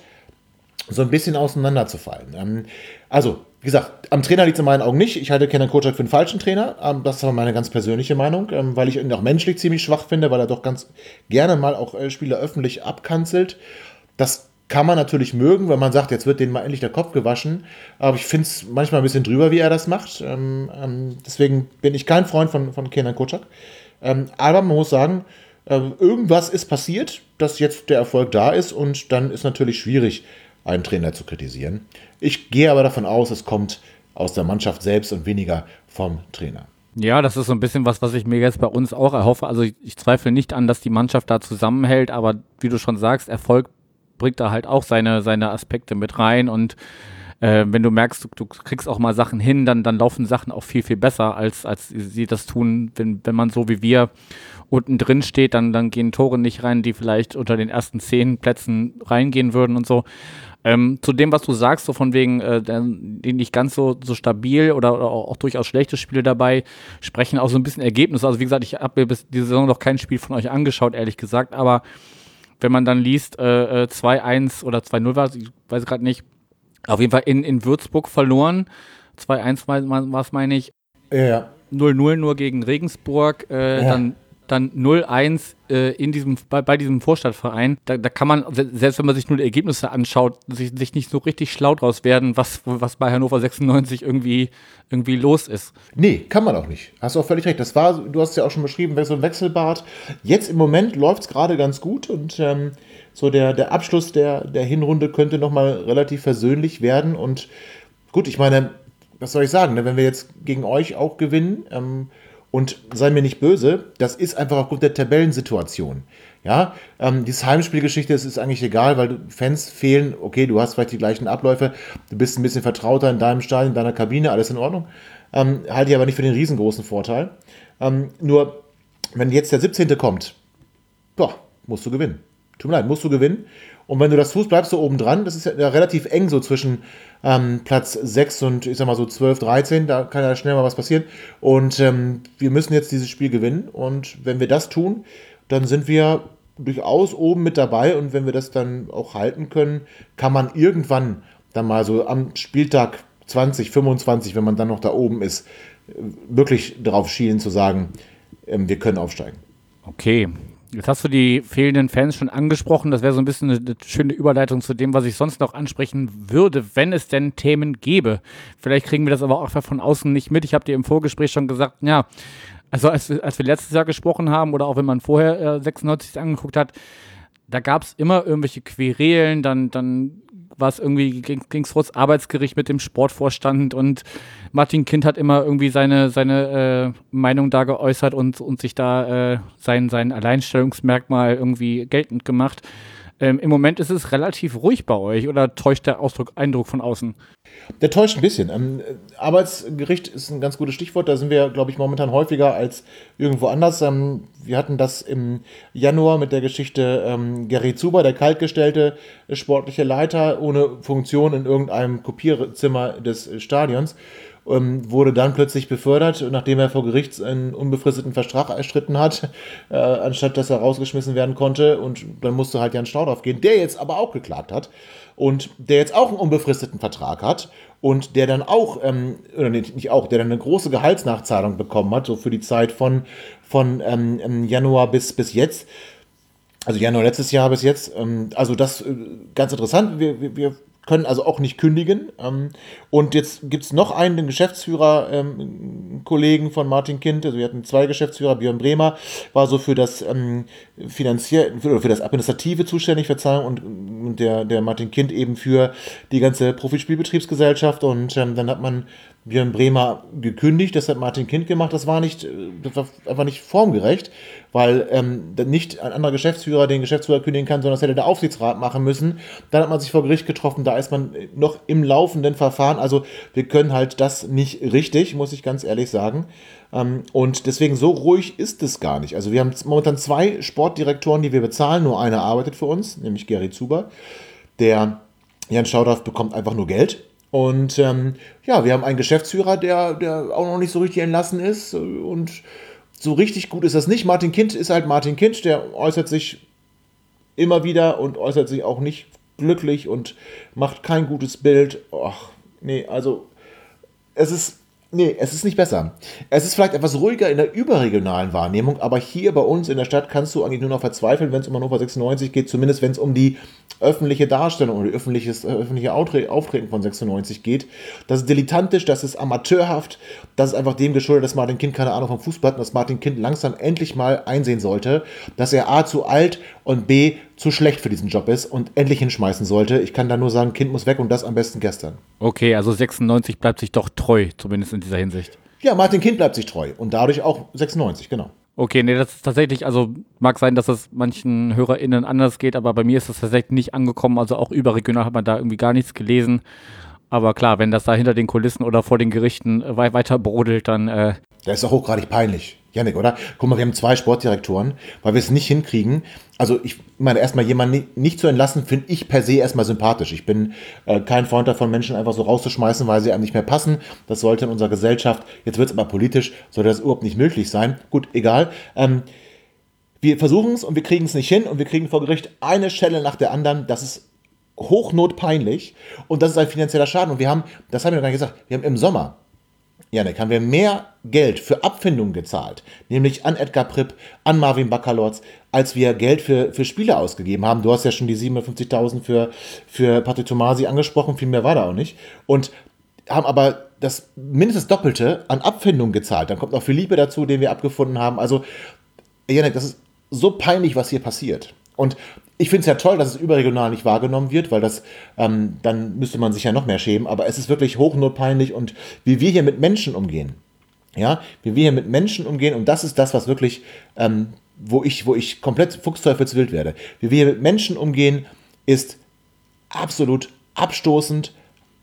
so ein bisschen auseinanderzufallen. Ähm, also, wie gesagt, am Trainer liegt es in meinen Augen nicht. Ich halte Kenan Kocak für einen falschen Trainer. Ähm, das ist aber meine ganz persönliche Meinung, ähm, weil ich ihn auch menschlich ziemlich schwach finde, weil er doch ganz gerne mal auch äh, Spieler öffentlich abkanzelt. Das kann man natürlich mögen, wenn man sagt, jetzt wird denen mal endlich der Kopf gewaschen. Aber ich finde es manchmal ein bisschen drüber, wie er das macht. Ähm, deswegen bin ich kein Freund von, von Kenan Kocak. aber man muss sagen, irgendwas ist passiert, dass jetzt der Erfolg da ist und dann ist natürlich schwierig, einen Trainer zu kritisieren. Ich gehe aber davon aus, es kommt aus der Mannschaft selbst und weniger vom Trainer. Ja, das ist so ein bisschen was, was ich mir jetzt bei uns auch erhoffe. Also ich, ich zweifle nicht an, dass die Mannschaft da zusammenhält, aber wie du schon sagst, Erfolg bringt da halt auch seine, seine Aspekte mit rein und äh, wenn du merkst, du, du, kriegst auch mal Sachen hin, dann, dann laufen Sachen auch viel, viel besser, als, als sie das tun, wenn, wenn man so wie wir unten drin steht, dann, dann gehen Tore nicht rein, die vielleicht unter den ersten zehn Plätzen reingehen würden und so. Ähm, zu dem, was du sagst, so von wegen, äh, nicht ganz so, so stabil oder, oder auch, auch, durchaus schlechte Spiele dabei, sprechen auch so ein bisschen Ergebnisse. Also wie gesagt, ich habe mir bis diese Saison noch kein Spiel von euch angeschaut, ehrlich gesagt, aber wenn man dann liest, äh, 2-1 äh, oder 2-0 war ich weiß gerade nicht, auf jeden Fall in, in Würzburg verloren. 2-1 war es, meine ich. Ja. 0-0 nur gegen Regensburg, äh, ja. dann dann 0-1 äh, in diesem, bei, bei, diesem Vorstadtverein, da, da, kann man, selbst wenn man sich nur die Ergebnisse anschaut, sich, sich, nicht so richtig schlau draus werden, was, was bei Hannover 96 irgendwie, irgendwie los ist. Nee, kann man auch nicht. Hast du auch völlig recht. Das war, du hast es ja auch schon beschrieben, so ein Wechselbad. Jetzt im Moment läuft es gerade ganz gut und ähm, so der, der Abschluss der, der Hinrunde könnte nochmal relativ versöhnlich werden. Und gut, ich meine, was soll ich sagen, ne? wenn wir jetzt gegen euch auch gewinnen, ähm, und sei mir nicht böse, das ist einfach aufgrund der Tabellensituation. Ja, ähm, diese Heimspielgeschichte, ist eigentlich egal, weil Fans fehlen. Okay, du hast vielleicht die gleichen Abläufe, du bist ein bisschen vertrauter in deinem Stadion, in deiner Kabine, alles in Ordnung. Ähm, halte ich aber nicht für den riesengroßen Vorteil. Ähm, nur, wenn jetzt der 17. kommt, boah, musst du gewinnen. Tut mir leid, musst du gewinnen. Und wenn du das tust, bleibst du oben dran. Das ist ja relativ eng so zwischen ähm, Platz 6 und ich sag mal so 12, 13. Da kann ja schnell mal was passieren. Und ähm, wir müssen jetzt dieses Spiel gewinnen. Und wenn wir das tun, dann sind wir durchaus oben mit dabei. Und wenn wir das dann auch halten können, kann man irgendwann dann mal so am Spieltag 20, 25, wenn man dann noch da oben ist, wirklich darauf schielen zu sagen, ähm, wir können aufsteigen. Okay, Jetzt hast du die fehlenden Fans schon angesprochen. Das wäre so ein bisschen eine, schöne Überleitung zu dem, was ich sonst noch ansprechen würde, wenn es denn Themen gäbe. Vielleicht kriegen wir das aber auch von außen nicht mit. Ich habe dir im Vorgespräch schon gesagt, ja, also als, als wir letztes Jahr gesprochen haben oder auch wenn man vorher äh, 96 angeguckt hat, da gab es immer irgendwelche Querelen, dann, dann war es irgendwie, ging es vor das Arbeitsgericht mit dem Sportvorstand und Martin Kind hat immer irgendwie seine, seine äh, Meinung da geäußert und, und sich da äh, sein, sein Alleinstellungsmerkmal irgendwie geltend gemacht. Ähm, Im Moment ist es relativ ruhig bei euch oder täuscht der Ausdruck, Eindruck von außen? Der täuscht ein bisschen. Ähm, Arbeitsgericht ist ein ganz gutes Stichwort. Da sind wir, glaube ich, momentan häufiger als irgendwo anders. Ähm, wir hatten das im Januar mit der Geschichte ähm, Gary Zuber, der kaltgestellte sportliche Leiter ohne Funktion in irgendeinem Kopierzimmer des Stadions ähm, wurde dann plötzlich befördert, nachdem er vor Gericht einen unbefristeten Vertrag erstritten hat, äh, anstatt dass er rausgeschmissen werden konnte. Und dann musste halt Jan Staudorf gehen, der jetzt aber auch geklagt hat und der jetzt auch einen unbefristeten Vertrag hat und der dann auch, ähm, oder nicht auch, der dann eine große Gehaltsnachzahlung bekommen hat, so für die Zeit von, von ähm, Januar bis, bis jetzt. Also Januar letztes Jahr bis jetzt. Ähm, also das äh, ganz interessant. Wir, wir, wir können also auch nicht kündigen. Ähm, und jetzt gibt es noch einen, den Geschäftsführer, ähm, Kollegen von Martin Kind, also wir hatten zwei Geschäftsführer, Björn Bremer, war so für das ähm, Finanzier für, für das Administrative zuständig, Verzeihung, und, und der, der Martin Kind eben für die ganze Profispielbetriebsgesellschaft. Und ähm, dann hat man Björn Bremer gekündigt, das hat Martin Kind gemacht, das war nicht, das war einfach nicht formgerecht, weil ähm, nicht ein anderer Geschäftsführer den Geschäftsführer kündigen kann, sondern das hätte der Aufsichtsrat machen müssen. Dann hat man sich vor Gericht getroffen, da ist man noch im laufenden Verfahren, also wir können halt das nicht richtig, muss ich ganz ehrlich sagen. Ähm, und deswegen so ruhig ist es gar nicht. Also wir haben momentan zwei Sportdirektoren, die wir bezahlen, nur einer arbeitet für uns, nämlich Gary Zuber. Der Jan Schaudorf bekommt einfach nur Geld und ähm, ja, wir haben einen Geschäftsführer, der, der auch noch nicht so richtig entlassen ist. Und so richtig gut ist das nicht. Martin Kind ist halt Martin Kind, der äußert sich immer wieder und äußert sich auch nicht glücklich und macht kein gutes Bild. Ach, nee, also es ist Nee, es ist nicht besser. Es ist vielleicht etwas ruhiger in der überregionalen Wahrnehmung, aber hier bei uns in der Stadt kannst du eigentlich nur noch verzweifeln, wenn es um Hannover 96 geht, zumindest wenn es um die öffentliche Darstellung oder öffentliches, äh, öffentliche Auftreten von 96 geht. Das ist dilettantisch, das ist amateurhaft, das ist einfach dem geschuldet, dass Martin Kind keine Ahnung vom Fußball hat und dass Martin Kind langsam endlich mal einsehen sollte, dass er A zu alt und B zu schlecht für diesen Job ist und endlich hinschmeißen sollte. Ich kann da nur sagen, Kind muss weg und das am besten gestern. Okay, also 96 bleibt sich doch treu, zumindest in dieser Hinsicht. Ja, Martin Kind bleibt sich treu und dadurch auch 96, genau. Okay, nee, das ist tatsächlich, also mag sein, dass es manchen HörerInnen anders geht, aber bei mir ist das tatsächlich nicht angekommen. Also auch überregional hat man da irgendwie gar nichts gelesen. Aber klar, wenn das da hinter den Kulissen oder vor den Gerichten weiter brodelt, dann. Äh das ist doch hochgradig peinlich. Janik, oder? Guck mal, wir haben zwei Sportdirektoren, weil wir es nicht hinkriegen. Also ich meine, erstmal jemanden nicht zu entlassen, finde ich per se erstmal sympathisch. Ich bin äh, kein Freund davon, Menschen einfach so rauszuschmeißen, weil sie einem nicht mehr passen. Das sollte in unserer Gesellschaft, jetzt wird es aber politisch, sollte das überhaupt nicht möglich sein. Gut, egal. Ähm, wir versuchen es und wir kriegen es nicht hin und wir kriegen vor Gericht eine Schelle nach der anderen. Das ist hochnotpeinlich und das ist ein finanzieller Schaden. Und wir haben, das haben wir noch gar nicht gesagt, wir haben im Sommer Janik, haben wir mehr Geld für Abfindungen gezahlt, nämlich an Edgar Pripp, an Marvin Bakalotz, als wir Geld für, für Spiele ausgegeben haben. Du hast ja schon die 57.000 für, für Patrick Tomasi angesprochen, viel mehr war da auch nicht. Und haben aber das mindestens Doppelte an Abfindungen gezahlt. Dann kommt noch Philippe dazu, den wir abgefunden haben. Also, Janik, das ist so peinlich, was hier passiert. Und ich finde es ja toll, dass es überregional nicht wahrgenommen wird, weil das, ähm, dann müsste man sich ja noch mehr schämen, aber es ist wirklich hochnotpeinlich und wie wir hier mit Menschen umgehen, ja, wie wir hier mit Menschen umgehen und das ist das, was wirklich, ähm, wo ich, wo ich komplett fuchsteufelswild werde. Wie wir hier mit Menschen umgehen, ist absolut abstoßend,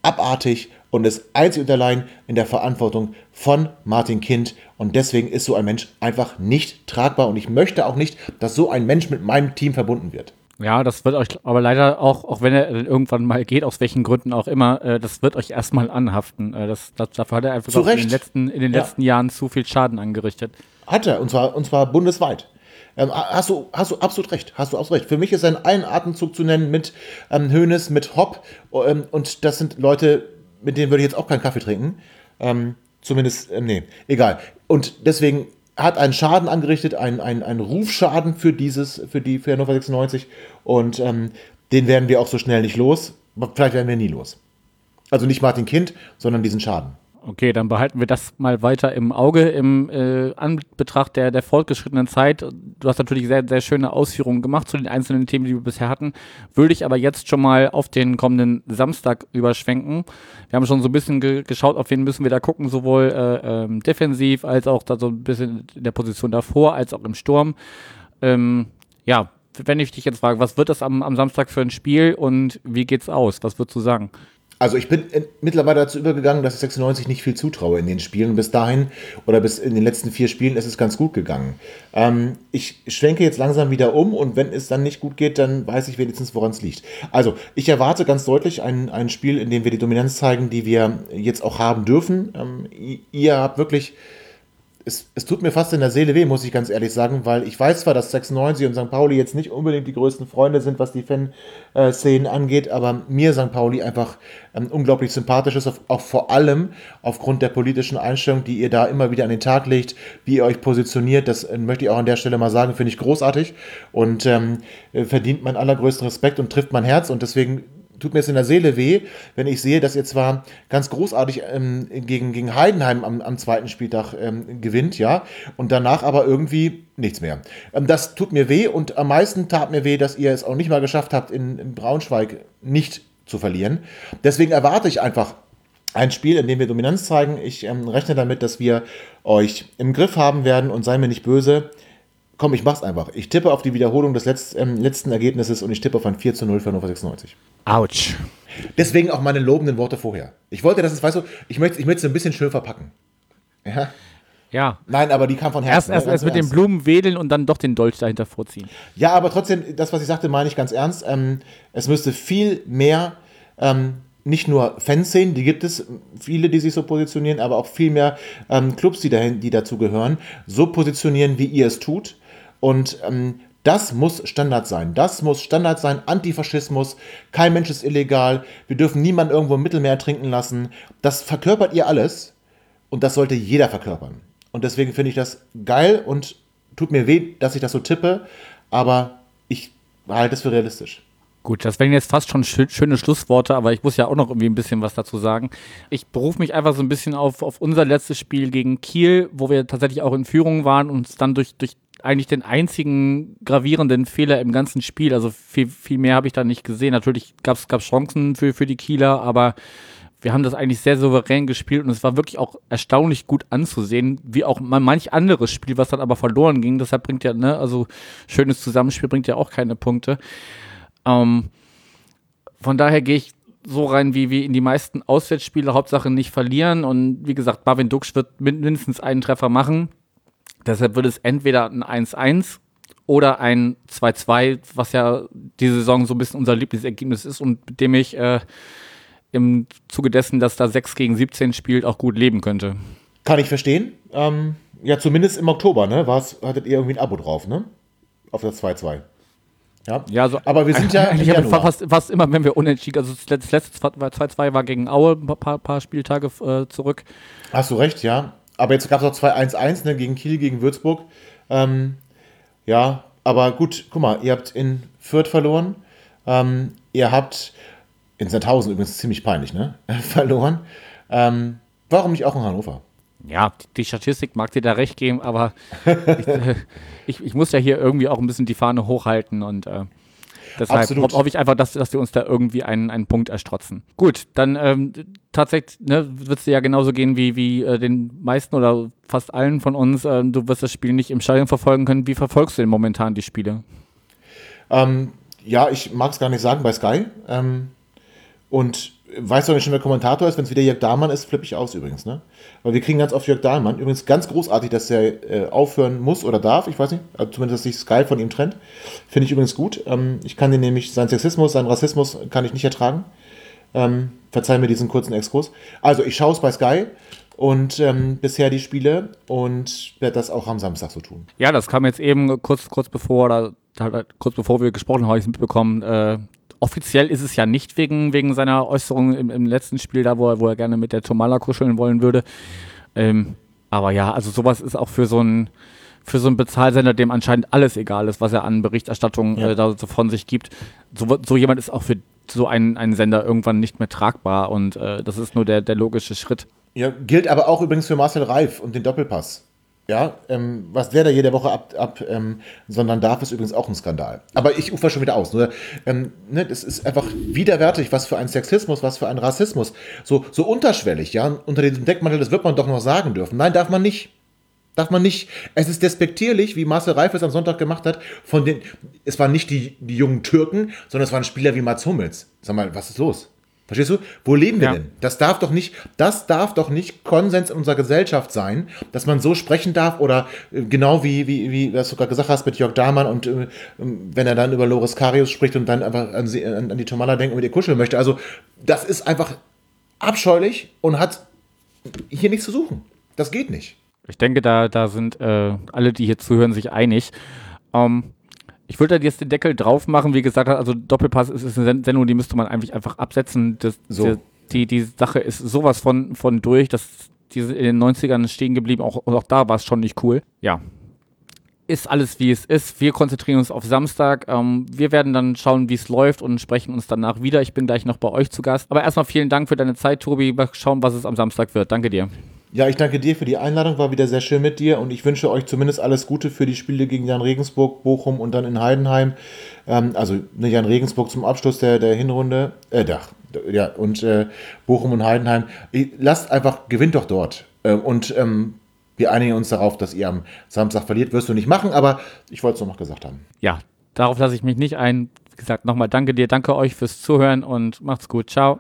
abartig und ist einzig und allein in der Verantwortung von Martin Kind. Und deswegen ist so ein Mensch einfach nicht tragbar. Und ich möchte auch nicht, dass so ein Mensch mit meinem Team verbunden wird. Ja, das wird euch aber leider auch, auch wenn er irgendwann mal geht, aus welchen Gründen auch immer, äh, das wird euch erstmal anhaften. Äh, das, das, dafür hat er einfach in den letzten, in den ja. letzten Jahren zu viel Schaden angerichtet. Hat er, und zwar, und zwar bundesweit. Ähm, hast, du, hast du absolut recht, hast du absolut recht. Für mich ist ein einen Atemzug zu nennen mit ähm, Hoeneß, mit Hopp ähm, und das sind Leute, mit denen würde ich jetzt auch keinen Kaffee trinken. Ähm, zumindest, ähm, nee, egal. Und deswegen hat einen Schaden angerichtet, einen, einen Rufschaden für dieses, für die für Hannover 96 und ähm, den werden wir auch so schnell nicht los. Vielleicht werden wir nie los. Also nicht Martin Kind, sondern diesen Schaden. Okay, dann behalten wir das mal weiter im Auge im äh, Anbetracht der, der fortgeschrittenen Zeit. Du hast natürlich sehr, sehr schöne Ausführungen gemacht zu den einzelnen Themen, die wir bisher hatten. Würde ich aber jetzt schon mal auf den kommenden Samstag überschwenken. Wir haben schon so ein bisschen ge geschaut, auf wen müssen wir da gucken, sowohl äh, ähm, defensiv als auch da so ein bisschen in der Position davor, als auch im Sturm. Ähm, ja, wenn ich dich jetzt frage, was wird das am, am Samstag für ein Spiel und wie geht's aus? Was würdest du sagen? Also ich bin mittlerweile dazu übergegangen, dass ich 96 nicht viel zutraue in den Spielen. Bis dahin oder bis in den letzten vier Spielen ist es ganz gut gegangen. Ähm, ich schwenke jetzt langsam wieder um und wenn es dann nicht gut geht, dann weiß ich wenigstens, woran es liegt. Also ich erwarte ganz deutlich ein, ein Spiel, in dem wir die Dominanz zeigen, die wir jetzt auch haben dürfen. Ähm, ihr habt wirklich es, es, tut mir fast in der Seele weh, muss ich ganz ehrlich sagen, weil ich weiß zwar, dass 96 und St. Pauli jetzt nicht unbedingt die größten Freunde sind, was die Fanszenen angeht, aber mir St. Pauli einfach ähm, unglaublich sympathisch ist, auch vor allem aufgrund der politischen Einstellung, die ihr da immer wieder an den Tag legt, wie ihr euch positioniert. Das äh, möchte ich auch an der Stelle mal sagen, finde ich großartig und ähm, verdient meinen allergrößten Respekt und trifft mein Herz und deswegen tut mir es in der Seele weh, wenn ich sehe, dass ihr zwar ganz großartig ähm, gegen, gegen Heidenheim am, am zweiten Spieltag ähm, gewinnt, ja, und danach aber irgendwie nichts mehr. Ähm, das tut mir weh und am meisten tat mir weh, dass ihr es auch nicht mal geschafft habt, in, in Braunschweig nicht zu verlieren. Deswegen erwarte ich einfach ein Spiel, in dem wir Dominanz zeigen. Ich ähm, rechne damit, dass wir euch im Griff haben werden und sei mir nicht böse. Komm, ich mach's einfach. Ich tippe auf die Wiederholung des Letz-, ähm, letzten Ergebnisses und ich tippe auf ein 4 zu 0 für Hannover 96. Autsch. Deswegen auch meine lobenden Worte vorher. Ich wollte, dass es, weißt du, ich möchte, ich möchte es ein bisschen schön verpacken. Ja. Ja. Nein, aber die kam von Herzen. Erst, erst, erst mit den Blumen wedeln und dann doch den Dolch dahinter vorziehen. Ja, aber trotzdem, das, was ich sagte, meine ich ganz ernst. Ähm, es müsste viel mehr, ähm, nicht nur Fanszenen, die gibt es, viele, die sich so positionieren, aber auch viel mehr ähm, Clubs, die, dahin, die dazu gehören, so positionieren, wie ihr es tut. Und ähm, das muss Standard sein. Das muss Standard sein. Antifaschismus. Kein Mensch ist illegal. Wir dürfen niemanden irgendwo im Mittelmeer trinken lassen. Das verkörpert ihr alles. Und das sollte jeder verkörpern. Und deswegen finde ich das geil und tut mir weh, dass ich das so tippe, aber ich halte es für realistisch. Gut, das wären jetzt fast schon schöne Schlussworte, aber ich muss ja auch noch irgendwie ein bisschen was dazu sagen. Ich berufe mich einfach so ein bisschen auf, auf unser letztes Spiel gegen Kiel, wo wir tatsächlich auch in Führung waren und uns dann durch, durch eigentlich den einzigen gravierenden Fehler im ganzen Spiel, also viel, viel mehr habe ich da nicht gesehen. Natürlich gab es Chancen für, für die Kieler, aber wir haben das eigentlich sehr souverän gespielt und es war wirklich auch erstaunlich gut anzusehen, wie auch manch anderes Spiel, was dann aber verloren ging. Deshalb bringt ja, ne, also schönes Zusammenspiel bringt ja auch keine Punkte. Ähm, von daher gehe ich so rein wie, wie in die meisten Auswärtsspiele, Hauptsache nicht verlieren. Und wie gesagt, Barwin Duksch wird mindestens einen Treffer machen. Deshalb wird es entweder ein 1-1 oder ein 2-2, was ja diese Saison so ein bisschen unser Lieblingsergebnis ist und mit dem ich äh, im Zuge dessen, dass da 6 gegen 17 spielt, auch gut leben könnte. Kann ich verstehen. Ähm, ja, zumindest im Oktober, ne? War's, hattet ihr irgendwie ein Abo drauf, ne? Auf das 2-2. Ja, ja so aber wir sind ja. Eigentlich fast, fast immer, wenn wir unentschieden, also das letzte 2-2 war gegen Aue ein paar, paar Spieltage äh, zurück. Hast du recht, ja. Aber jetzt gab es auch 2-1-1 ne, gegen Kiel, gegen Würzburg. Ähm, ja, aber gut, guck mal, ihr habt in Fürth verloren. Ähm, ihr habt in Sandhausen übrigens ziemlich peinlich, ne? verloren. Ähm, warum nicht auch in Hannover? Ja, die Statistik mag dir da recht geben, aber ich, äh, ich, ich, muss ja hier irgendwie auch ein bisschen die Fahne hochhalten und äh, deshalb ho hoffe ich einfach, dass, dass wir uns da irgendwie einen, einen Punkt erstrotzen. Gut, dann ähm, tatsächlich ne, wird es dir ja genauso gehen wie, wie äh, den meisten oder fast allen von uns. Äh, du wirst das Spiel nicht im Stadion verfolgen können. Wie verfolgst du denn momentan die Spiele? Ähm, ja, ich mag es gar nicht sagen bei Sky. Ähm, und weißt du nicht schon, wer Kommentator ist? Wenn es wieder Jörg Dahlmann ist, flippe ich aus übrigens, ne? Weil wir kriegen ganz oft Jörg Dahlmann. Übrigens ganz großartig, dass er äh, aufhören muss oder darf, ich weiß nicht. Also zumindest, dass sich Sky von ihm trennt. Finde ich übrigens gut. Ähm, ich kann den nämlich, seinen Sexismus, seinen Rassismus kann ich nicht ertragen. Ähm, verzeih mir diesen kurzen Exkurs. Also, ich schaue es bei Sky und ähm, bisher die Spiele und werde das auch am Samstag so tun. Ja, das kam jetzt eben kurz, kurz bevor, oder kurz bevor wir gesprochen haben, habe ich mitbekommen, äh, offiziell ist es ja nicht wegen, wegen seiner Äußerung im, im letzten Spiel, da wo er, wo er gerne mit der Tomala kuscheln wollen würde. Ähm, aber ja, also sowas ist auch für so einen für so einen Bezahlsender, dem anscheinend alles egal ist, was er an Berichterstattung ja. äh, da so von sich gibt. So, so jemand ist auch für so einen, einen Sender irgendwann nicht mehr tragbar und äh, das ist nur der, der logische Schritt. Ja, gilt aber auch übrigens für Marcel Reif und den Doppelpass. Ja, ähm, was der da jede Woche ab, ab ähm, sondern darf, ist übrigens auch ein Skandal. Aber ich ufer schon wieder aus. Nur, ähm, ne, das ist einfach widerwärtig, was für ein Sexismus, was für ein Rassismus. So, so unterschwellig, ja, unter diesem Deckmantel, das wird man doch noch sagen dürfen. Nein, darf man nicht. Darf man nicht. Es ist despektierlich, wie Marcel Reif es am Sonntag gemacht hat, von den, es waren nicht die, die jungen Türken, sondern es waren Spieler wie Mats Hummels. Sag mal, was ist los? Verstehst du? Wo leben wir ja. denn? Das darf doch nicht, das darf doch nicht Konsens in unserer Gesellschaft sein, dass man so sprechen darf oder äh, genau wie, wie, wie was du gerade gesagt hast mit Jörg Dahmann und äh, wenn er dann über Loris Karius spricht und dann einfach an, sie, an, an die Tomala denkt und mit ihr kuscheln möchte. Also, das ist einfach abscheulich und hat hier nichts zu suchen. Das geht nicht. Ich denke, da, da sind äh, alle, die hier zuhören, sich einig. Ähm, ich würde da jetzt den Deckel drauf machen, wie gesagt, also Doppelpass ist, ist eine Sendung, die müsste man einfach, einfach absetzen. Das, so. die, die, Sache ist sowas von, von durch, dass die in den 90ern stehen geblieben, auch, auch da war es schon nicht cool. Ja, ist alles wie es ist. Wir konzentrieren uns auf Samstag. Ähm, wir werden dann schauen, wie es läuft und sprechen uns danach wieder. Ich bin gleich noch bei euch zu Gast. Aber erstmal vielen Dank für deine Zeit, Tobi. Mal schauen, was es am Samstag wird. Danke dir. Ja, ich danke dir für die Einladung, war wieder sehr schön mit dir und ich wünsche euch zumindest alles Gute für die Spiele gegen Jan Regensburg, Bochum und dann in Heidenheim. Ähm, also ne, Jan Regensburg zum Abschluss der, der Hinrunde, äh, der, ja, und äh, Bochum und Heidenheim. Lasst einfach, gewinnt doch dort. Äh, und ähm, wir einigen uns darauf, dass ihr am Samstag verliert. Wirst du nicht machen, aber ich wollte es noch gesagt haben. Ja, darauf lasse ich mich nicht ein. Wie gesagt, nochmal danke dir, danke euch fürs Zuhören und macht's gut. Ciao.